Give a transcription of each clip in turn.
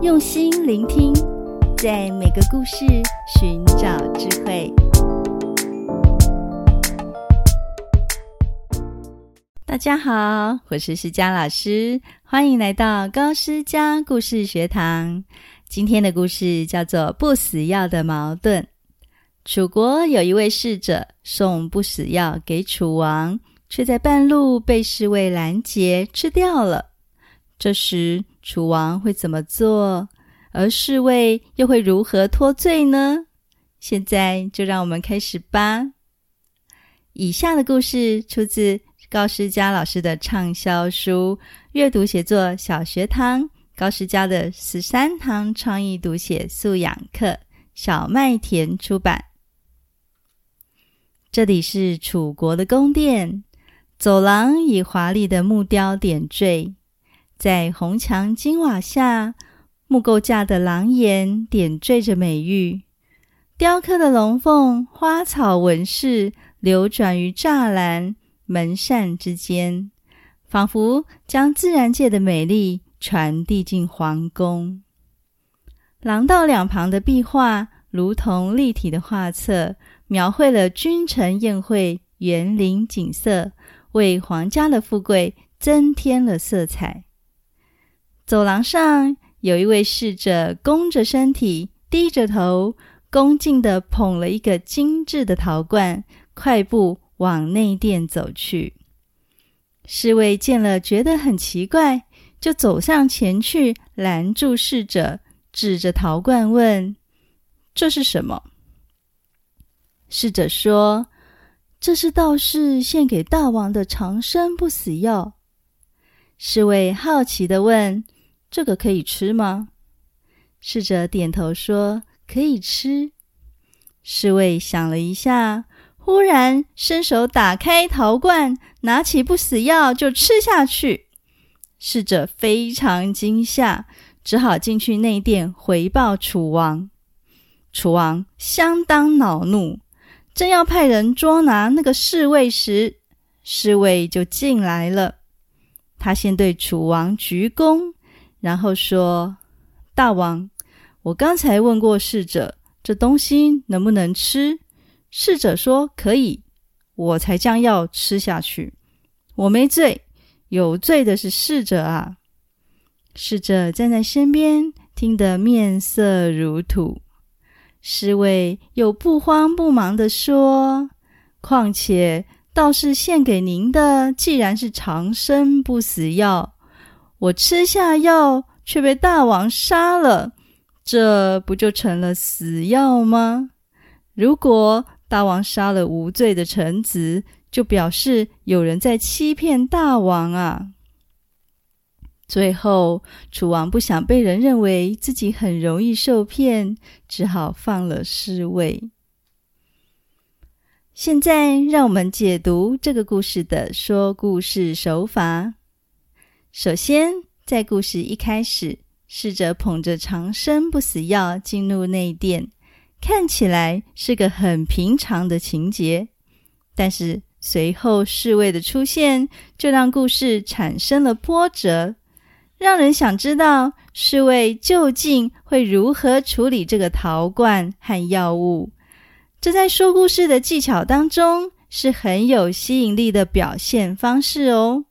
用心聆听，在每个故事寻找智慧。大家好，我是施佳老师，欢迎来到高施佳故事学堂。今天的故事叫做《不死药的矛盾》。楚国有一位侍者送不死药给楚王，却在半路被侍卫拦截吃掉了。这时，楚王会怎么做？而侍卫又会如何脱罪呢？现在就让我们开始吧。以下的故事出自高诗佳老师的畅销书《阅读写作小学堂》，高诗佳的十三堂创意读写素养课，小麦田出版。这里是楚国的宫殿，走廊以华丽的木雕点缀，在红墙金瓦下，木构架的廊檐点缀着美玉，雕刻的龙凤、花草纹饰流转于栅栏。门扇之间，仿佛将自然界的美丽传递进皇宫。廊道两旁的壁画如同立体的画册，描绘了君臣宴会、园林景色，为皇家的富贵增添了色彩。走廊上有一位侍者，弓着身体，低着头，恭敬地捧了一个精致的陶罐，快步往内殿走去，侍卫见了，觉得很奇怪，就走上前去拦住侍者，指着陶罐问：“这是什么？”侍者说：“这是道士献给大王的长生不死药。”侍卫好奇地问：“这个可以吃吗？”侍者点头说：“可以吃。”侍卫想了一下。忽然伸手打开陶罐，拿起不死药就吃下去。侍者非常惊吓，只好进去内殿回报楚王。楚王相当恼怒，正要派人捉拿那个侍卫时，侍卫就进来了。他先对楚王鞠躬，然后说：“大王，我刚才问过侍者，这东西能不能吃？”侍者说：“可以。”我才将药吃下去，我没罪，有罪的是侍者啊！侍者站在身边，听得面色如土。侍卫又不慌不忙地说：“况且道士献给您的，既然是长生不死药，我吃下药却被大王杀了，这不就成了死药吗？如果……”大王杀了无罪的臣子，就表示有人在欺骗大王啊！最后，楚王不想被人认为自己很容易受骗，只好放了侍卫。现在，让我们解读这个故事的说故事手法。首先，在故事一开始，侍者捧着长生不死药进入内殿。看起来是个很平常的情节，但是随后侍卫的出现，就让故事产生了波折，让人想知道侍卫究竟会如何处理这个陶罐和药物。这在说故事的技巧当中是很有吸引力的表现方式哦。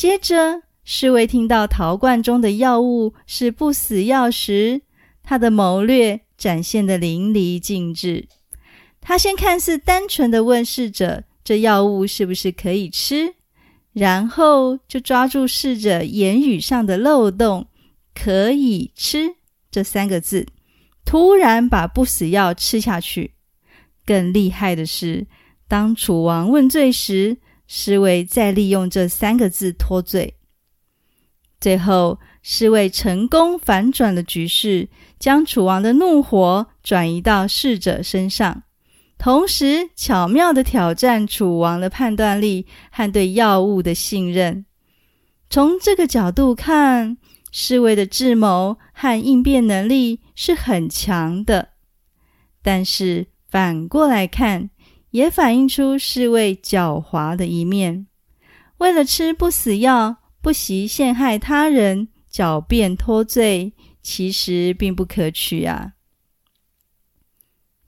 接着，侍卫听到陶罐中的药物是不死药时，他的谋略。展现得淋漓尽致。他先看似单纯的问侍者：“这药物是不是可以吃？”然后就抓住侍者言语上的漏洞，“可以吃”这三个字，突然把不死药吃下去。更厉害的是，当楚王问罪时，侍卫再利用这三个字脱罪。最后，侍卫成功反转了局势。将楚王的怒火转移到侍者身上，同时巧妙地挑战楚王的判断力和对药物的信任。从这个角度看，侍卫的智谋和应变能力是很强的。但是反过来看，也反映出侍卫狡猾的一面。为了吃不死药，不惜陷害他人，狡辩脱罪，其实并不可取啊。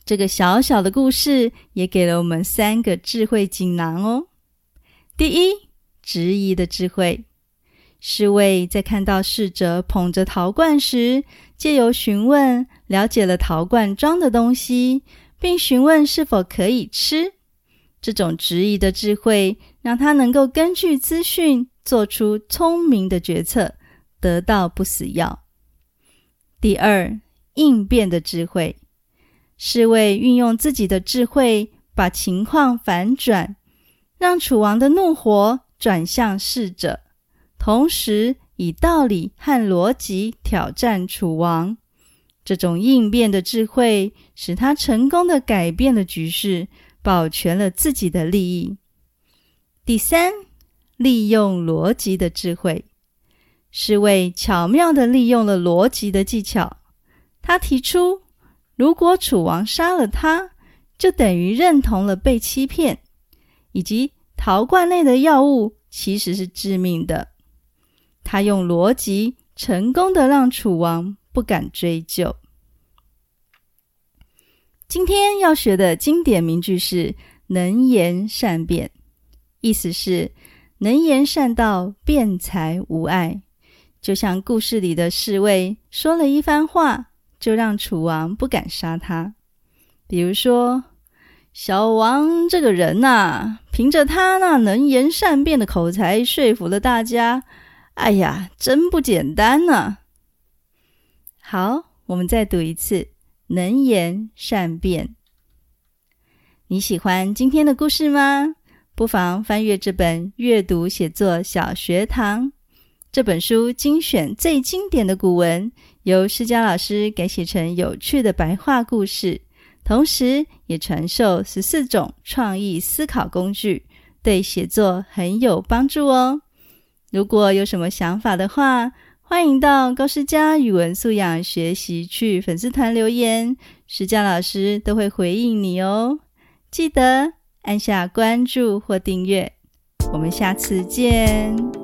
这个小小的故事也给了我们三个智慧锦囊哦。第一，质疑的智慧。侍卫在看到侍者捧着陶罐时，借由询问了解了陶罐装的东西，并询问是否可以吃。这种质疑的智慧，让他能够根据资讯做出聪明的决策，得到不死药。第二，应变的智慧。侍卫运用自己的智慧，把情况反转，让楚王的怒火转向侍者，同时以道理和逻辑挑战楚王。这种应变的智慧，使他成功的改变了局势，保全了自己的利益。第三，利用逻辑的智慧。侍卫巧妙的利用了逻辑的技巧，他提出。如果楚王杀了他，就等于认同了被欺骗，以及陶罐内的药物其实是致命的。他用逻辑成功的让楚王不敢追究。今天要学的经典名句是“能言善辩”，意思是能言善道，辩才无碍。就像故事里的侍卫说了一番话。就让楚王不敢杀他。比如说，小王这个人呐、凭着他那能言善辩的口才，说服了大家。哎呀，真不简单呢、啊。好，我们再读一次“能言善辩”。你喜欢今天的故事吗？不妨翻阅这本《阅读写作小学堂》。这本书精选最经典的古文，由施佳老师改写成有趣的白话故事，同时也传授十四种创意思考工具，对写作很有帮助哦。如果有什么想法的话，欢迎到高诗佳语文素养学习去粉丝团留言，诗佳老师都会回应你哦。记得按下关注或订阅，我们下次见。